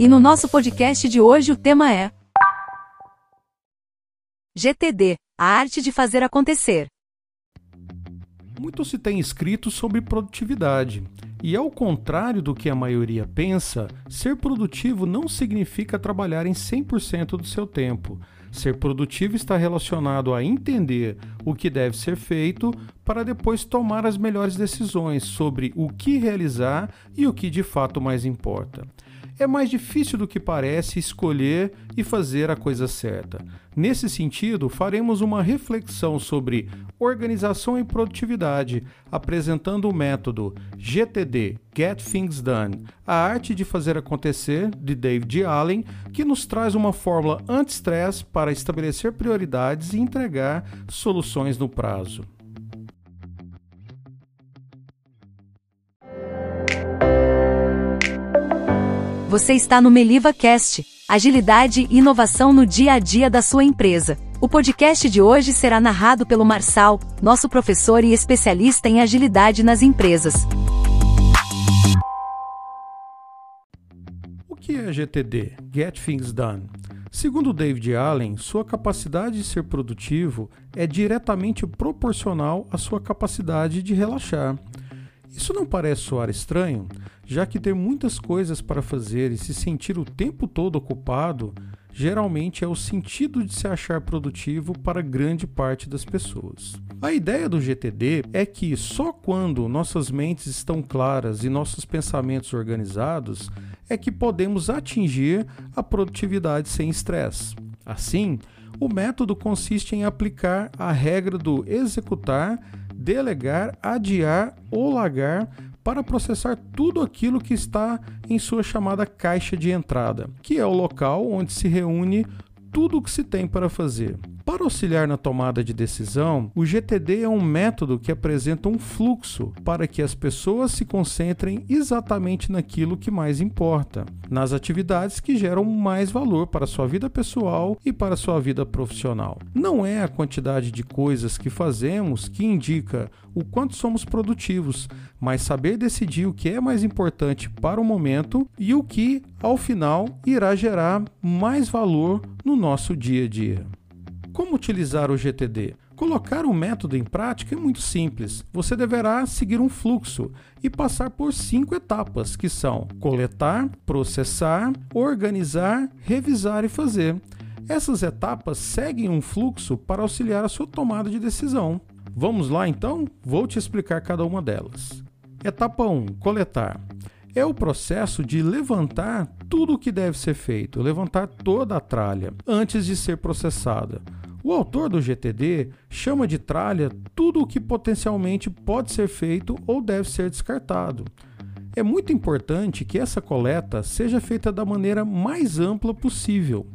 E no nosso podcast de hoje o tema é GTD A Arte de Fazer Acontecer. Muito se tem escrito sobre produtividade. E ao contrário do que a maioria pensa, ser produtivo não significa trabalhar em 100% do seu tempo. Ser produtivo está relacionado a entender o que deve ser feito para depois tomar as melhores decisões sobre o que realizar e o que de fato mais importa é mais difícil do que parece escolher e fazer a coisa certa. Nesse sentido, faremos uma reflexão sobre organização e produtividade, apresentando o método GTD Get Things Done, a arte de fazer acontecer, de David Allen, que nos traz uma fórmula anti-stress para estabelecer prioridades e entregar soluções no prazo. Você está no Meliva Cast, agilidade e inovação no dia a dia da sua empresa. O podcast de hoje será narrado pelo Marçal, nosso professor e especialista em agilidade nas empresas. O que é GTD? Get Things Done. Segundo David Allen, sua capacidade de ser produtivo é diretamente proporcional à sua capacidade de relaxar. Isso não parece soar estranho, já que ter muitas coisas para fazer e se sentir o tempo todo ocupado geralmente é o sentido de se achar produtivo para grande parte das pessoas. A ideia do GTD é que só quando nossas mentes estão claras e nossos pensamentos organizados é que podemos atingir a produtividade sem estresse. Assim, o método consiste em aplicar a regra do executar delegar, adiar ou largar para processar tudo aquilo que está em sua chamada caixa de entrada, que é o local onde se reúne tudo o que se tem para fazer. Para auxiliar na tomada de decisão, o GTD é um método que apresenta um fluxo para que as pessoas se concentrem exatamente naquilo que mais importa, nas atividades que geram mais valor para sua vida pessoal e para sua vida profissional. Não é a quantidade de coisas que fazemos que indica o quanto somos produtivos, mas saber decidir o que é mais importante para o momento e o que, ao final, irá gerar mais valor no nosso dia a dia. Como utilizar o GTD? Colocar o um método em prática é muito simples. Você deverá seguir um fluxo e passar por cinco etapas, que são coletar, processar, organizar, revisar e fazer. Essas etapas seguem um fluxo para auxiliar a sua tomada de decisão. Vamos lá então? Vou te explicar cada uma delas. Etapa 1: coletar. É o processo de levantar tudo o que deve ser feito, levantar toda a tralha antes de ser processada. O autor do GTD chama de tralha tudo o que potencialmente pode ser feito ou deve ser descartado. É muito importante que essa coleta seja feita da maneira mais ampla possível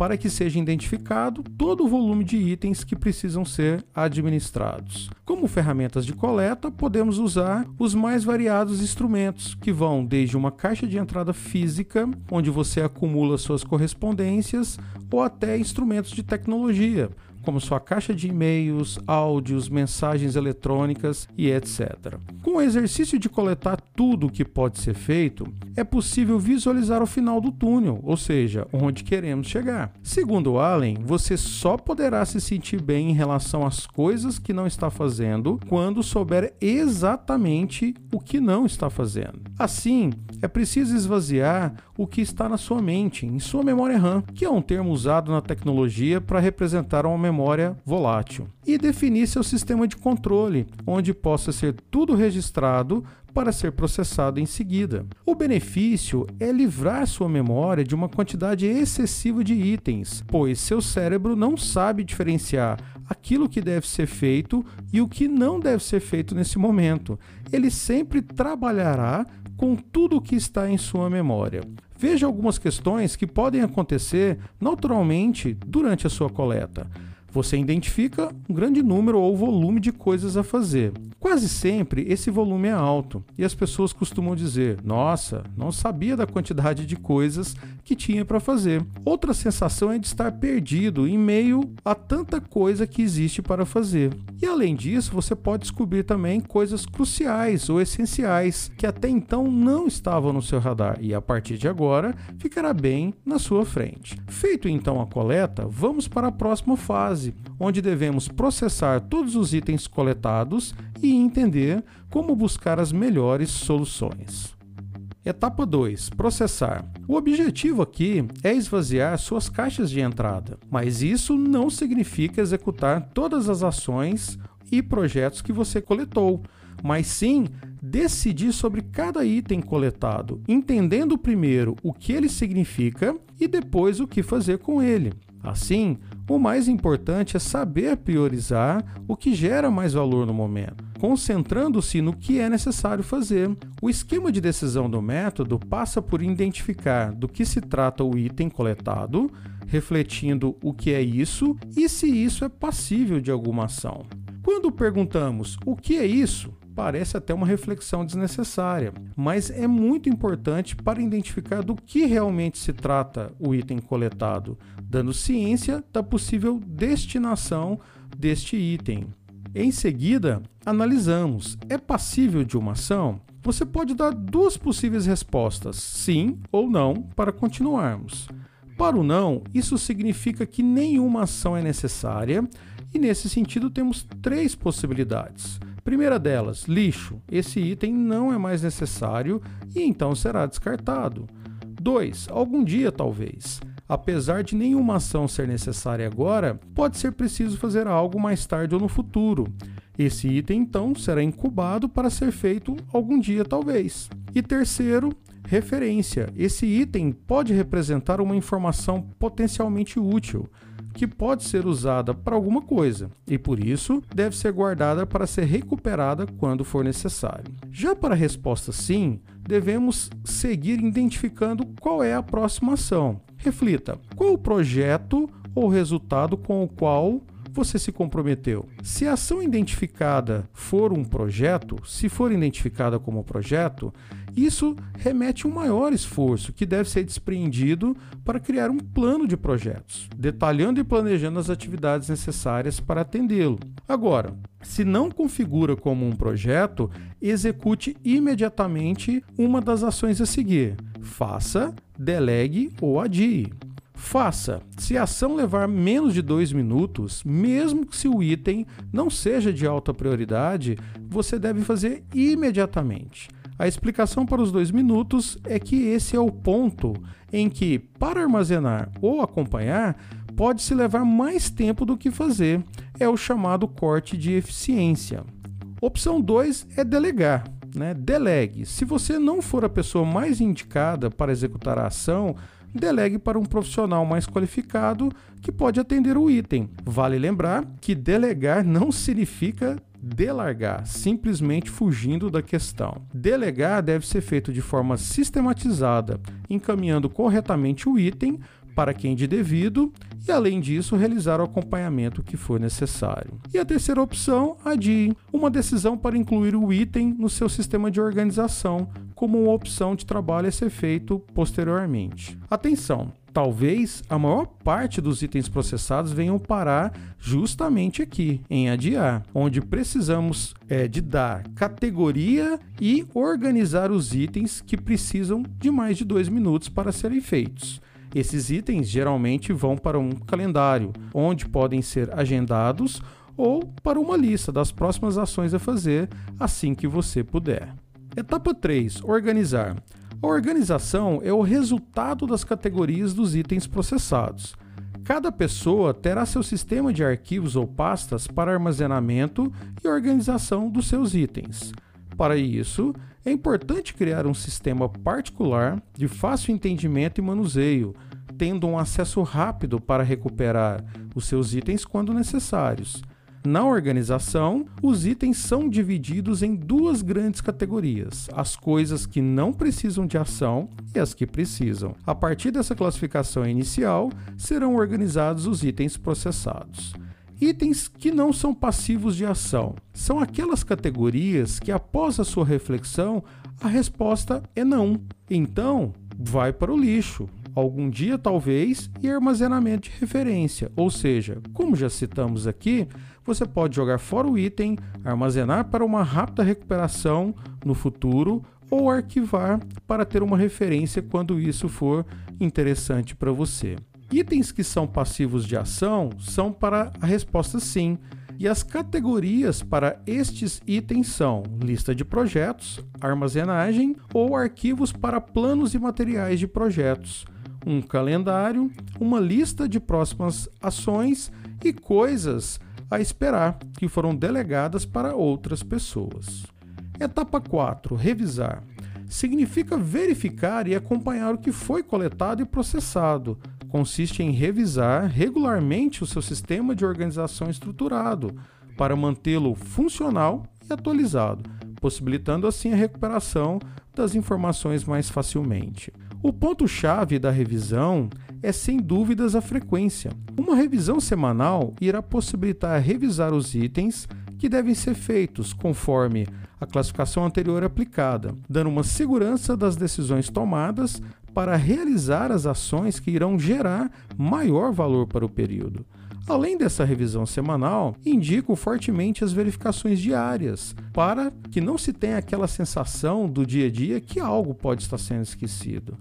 para que seja identificado todo o volume de itens que precisam ser administrados. Como ferramentas de coleta, podemos usar os mais variados instrumentos, que vão desde uma caixa de entrada física, onde você acumula suas correspondências, ou até instrumentos de tecnologia, como sua caixa de e-mails, áudios, mensagens eletrônicas e etc. Com o exercício de coletar tudo o que pode ser feito, é possível visualizar o final do túnel, ou seja, onde queremos chegar. Segundo Allen, você só poderá se sentir bem em relação às coisas que não está fazendo quando souber exatamente o que não está fazendo. Assim, é preciso esvaziar o que está na sua mente, em sua memória RAM, que é um termo usado na tecnologia para representar uma memória volátil, e definir seu sistema de controle, onde possa ser tudo registrado para ser processado em seguida. O benefício é livrar sua memória de uma quantidade excessiva de itens, pois seu cérebro não sabe diferenciar aquilo que deve ser feito e o que não deve ser feito nesse momento. Ele sempre trabalhará com tudo o que está em sua memória. Veja algumas questões que podem acontecer naturalmente durante a sua coleta. Você identifica um grande número ou volume de coisas a fazer. Quase sempre esse volume é alto e as pessoas costumam dizer: Nossa, não sabia da quantidade de coisas que tinha para fazer. Outra sensação é de estar perdido em meio a tanta coisa que existe para fazer. E além disso, você pode descobrir também coisas cruciais ou essenciais que até então não estavam no seu radar e a partir de agora ficará bem na sua frente. Feito então a coleta, vamos para a próxima fase, onde devemos processar todos os itens coletados e entender como buscar as melhores soluções. Etapa 2: Processar. O objetivo aqui é esvaziar suas caixas de entrada, mas isso não significa executar todas as ações e projetos que você coletou, mas sim decidir sobre cada item coletado, entendendo primeiro o que ele significa e depois o que fazer com ele. Assim, o mais importante é saber priorizar o que gera mais valor no momento, concentrando-se no que é necessário fazer. O esquema de decisão do método passa por identificar do que se trata o item coletado, refletindo o que é isso e se isso é passível de alguma ação. Quando perguntamos o que é isso, parece até uma reflexão desnecessária, mas é muito importante para identificar do que realmente se trata o item coletado, dando ciência da possível destinação deste item. Em seguida, analisamos: é passível de uma ação? Você pode dar duas possíveis respostas, sim ou não, para continuarmos. Para o não, isso significa que nenhuma ação é necessária, e nesse sentido temos três possibilidades. Primeira delas, lixo. Esse item não é mais necessário e então será descartado. 2. Algum dia, talvez. Apesar de nenhuma ação ser necessária agora, pode ser preciso fazer algo mais tarde ou no futuro. Esse item então será incubado para ser feito algum dia, talvez. E terceiro, referência. Esse item pode representar uma informação potencialmente útil que pode ser usada para alguma coisa e por isso deve ser guardada para ser recuperada quando for necessário. Já para a resposta sim, devemos seguir identificando qual é a próxima ação. Reflita: qual o projeto ou resultado com o qual você se comprometeu. Se a ação identificada for um projeto, se for identificada como projeto, isso remete a um maior esforço que deve ser despreendido para criar um plano de projetos, detalhando e planejando as atividades necessárias para atendê-lo. Agora, se não configura como um projeto, execute imediatamente uma das ações a seguir. Faça, delegue ou adie. Faça. Se a ação levar menos de dois minutos, mesmo que se o item não seja de alta prioridade, você deve fazer imediatamente. A explicação para os dois minutos é que esse é o ponto em que, para armazenar ou acompanhar, pode se levar mais tempo do que fazer. É o chamado corte de eficiência. Opção 2 é delegar. Né? Delegue. Se você não for a pessoa mais indicada para executar a ação, delegue para um profissional mais qualificado que pode atender o item. Vale lembrar que delegar não significa delargar, simplesmente fugindo da questão. Delegar deve ser feito de forma sistematizada, encaminhando corretamente o item para quem de devido e, além disso, realizar o acompanhamento que for necessário. E a terceira opção, adie uma decisão para incluir o item no seu sistema de organização como uma opção de trabalho a ser feito posteriormente. Atenção! Talvez a maior parte dos itens processados venham parar justamente aqui, em adiar, onde precisamos é, de dar categoria e organizar os itens que precisam de mais de dois minutos para serem feitos. Esses itens geralmente vão para um calendário, onde podem ser agendados ou para uma lista das próximas ações a fazer assim que você puder. Etapa 3: Organizar. A organização é o resultado das categorias dos itens processados. Cada pessoa terá seu sistema de arquivos ou pastas para armazenamento e organização dos seus itens. Para isso, é importante criar um sistema particular de fácil entendimento e manuseio, tendo um acesso rápido para recuperar os seus itens quando necessários. Na organização, os itens são divididos em duas grandes categorias: as coisas que não precisam de ação e as que precisam. A partir dessa classificação inicial, serão organizados os itens processados. Itens que não são passivos de ação são aquelas categorias que, após a sua reflexão, a resposta é não. Então, vai para o lixo. algum dia talvez, e armazenamento de referência. Ou seja, como já citamos aqui, você pode jogar fora o item, armazenar para uma rápida recuperação no futuro ou arquivar para ter uma referência quando isso for interessante para você. Itens que são passivos de ação são para a resposta sim. E as categorias para estes itens são lista de projetos, armazenagem ou arquivos para planos e materiais de projetos, um calendário, uma lista de próximas ações e coisas a esperar que foram delegadas para outras pessoas. Etapa 4: revisar. Significa verificar e acompanhar o que foi coletado e processado, consiste em revisar regularmente o seu sistema de organização estruturado para mantê-lo funcional e atualizado, possibilitando assim a recuperação das informações mais facilmente. O ponto-chave da revisão é sem dúvidas a frequência. Uma revisão semanal irá possibilitar revisar os itens que devem ser feitos conforme a classificação anterior aplicada, dando uma segurança das decisões tomadas para realizar as ações que irão gerar maior valor para o período. Além dessa revisão semanal, indico fortemente as verificações diárias, para que não se tenha aquela sensação do dia a dia que algo pode estar sendo esquecido.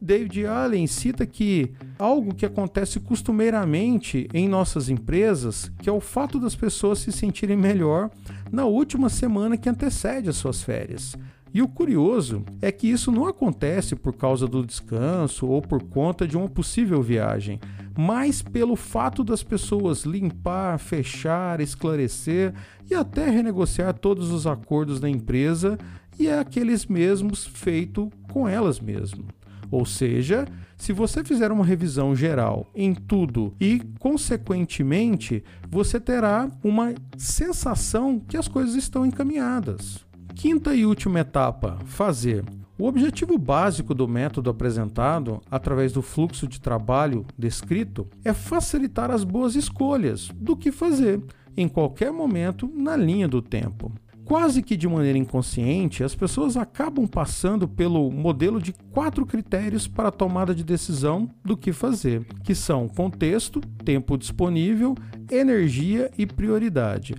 David Allen cita que algo que acontece costumeiramente em nossas empresas, que é o fato das pessoas se sentirem melhor na última semana que antecede as suas férias. E o curioso é que isso não acontece por causa do descanso ou por conta de uma possível viagem, mas pelo fato das pessoas limpar, fechar, esclarecer e até renegociar todos os acordos da empresa e é aqueles mesmos feito com elas mesmas. Ou seja, se você fizer uma revisão geral em tudo e, consequentemente, você terá uma sensação que as coisas estão encaminhadas. Quinta e última etapa: fazer. O objetivo básico do método apresentado, através do fluxo de trabalho descrito, é facilitar as boas escolhas do que fazer em qualquer momento na linha do tempo. Quase que de maneira inconsciente, as pessoas acabam passando pelo modelo de quatro critérios para a tomada de decisão do que fazer, que são contexto, tempo disponível, energia e prioridade.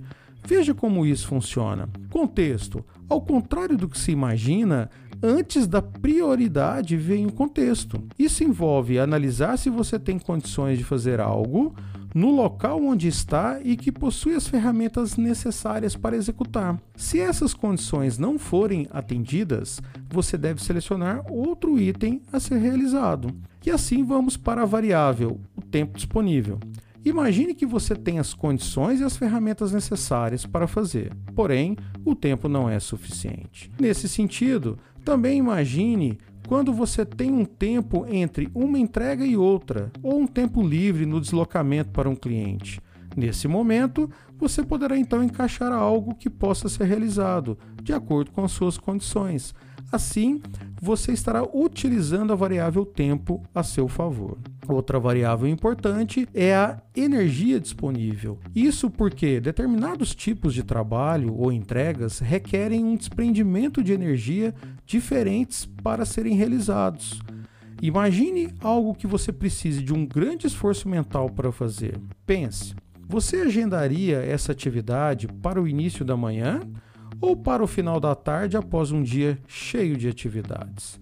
Veja como isso funciona. Contexto. Ao contrário do que se imagina, antes da prioridade vem o contexto. Isso envolve analisar se você tem condições de fazer algo no local onde está e que possui as ferramentas necessárias para executar. Se essas condições não forem atendidas, você deve selecionar outro item a ser realizado. E assim vamos para a variável, o tempo disponível. Imagine que você tem as condições e as ferramentas necessárias para fazer, porém, o tempo não é suficiente. Nesse sentido, também imagine quando você tem um tempo entre uma entrega e outra, ou um tempo livre no deslocamento para um cliente. Nesse momento, você poderá então encaixar algo que possa ser realizado, de acordo com as suas condições. Assim, você estará utilizando a variável tempo a seu favor. Outra variável importante é a energia disponível. Isso porque determinados tipos de trabalho ou entregas requerem um desprendimento de energia diferentes para serem realizados. Imagine algo que você precise de um grande esforço mental para fazer. Pense, você agendaria essa atividade para o início da manhã ou para o final da tarde após um dia cheio de atividades.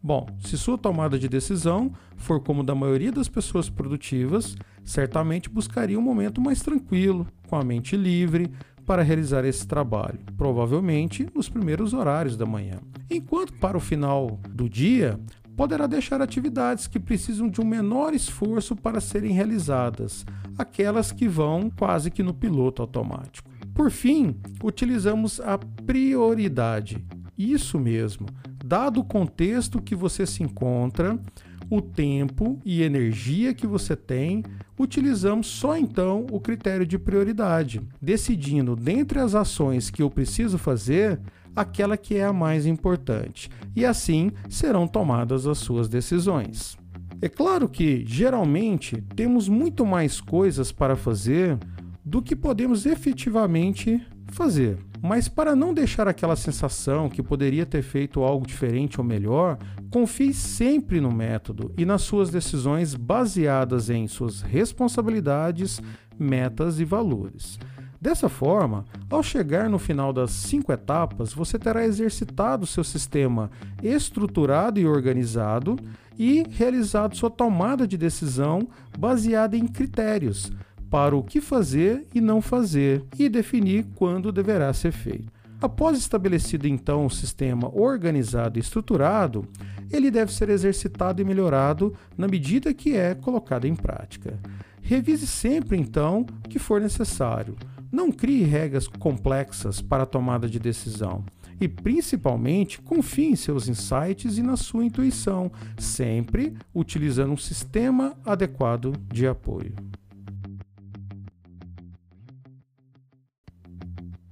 Bom, se sua tomada de decisão for como da maioria das pessoas produtivas, certamente buscaria um momento mais tranquilo, com a mente livre, para realizar esse trabalho, provavelmente nos primeiros horários da manhã. Enquanto para o final do dia, poderá deixar atividades que precisam de um menor esforço para serem realizadas, aquelas que vão quase que no piloto automático. Por fim, utilizamos a prioridade. Isso mesmo. Dado o contexto que você se encontra, o tempo e energia que você tem, utilizamos só então o critério de prioridade, decidindo dentre as ações que eu preciso fazer, aquela que é a mais importante, e assim serão tomadas as suas decisões. É claro que, geralmente, temos muito mais coisas para fazer do que podemos efetivamente fazer. Mas para não deixar aquela sensação que poderia ter feito algo diferente ou melhor, confie sempre no método e nas suas decisões baseadas em suas responsabilidades, metas e valores. Dessa forma, ao chegar no final das cinco etapas, você terá exercitado seu sistema estruturado e organizado e realizado sua tomada de decisão baseada em critérios para o que fazer e não fazer e definir quando deverá ser feito. Após estabelecido então o sistema organizado e estruturado, ele deve ser exercitado e melhorado na medida que é colocado em prática. Revise sempre então o que for necessário não crie regras complexas para a tomada de decisão e, principalmente, confie em seus insights e na sua intuição, sempre utilizando um sistema adequado de apoio.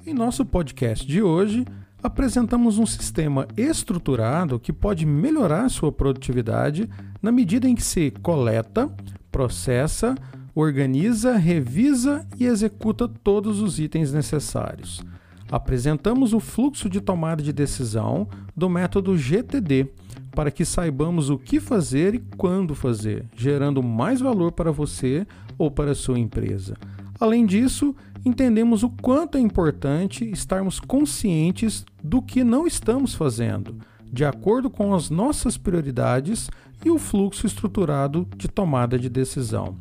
Em nosso podcast de hoje, apresentamos um sistema estruturado que pode melhorar sua produtividade na medida em que se coleta, processa, organiza, revisa e executa todos os itens necessários. Apresentamos o fluxo de tomada de decisão do método GTD para que saibamos o que fazer e quando fazer, gerando mais valor para você ou para a sua empresa. Além disso, entendemos o quanto é importante estarmos conscientes do que não estamos fazendo, de acordo com as nossas prioridades e o fluxo estruturado de tomada de decisão.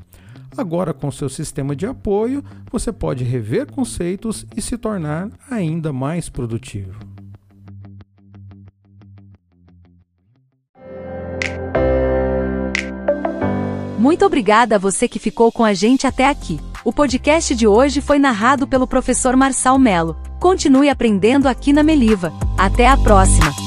Agora, com seu sistema de apoio, você pode rever conceitos e se tornar ainda mais produtivo. Muito obrigada a você que ficou com a gente até aqui. O podcast de hoje foi narrado pelo professor Marçal Melo. Continue aprendendo aqui na Meliva. Até a próxima!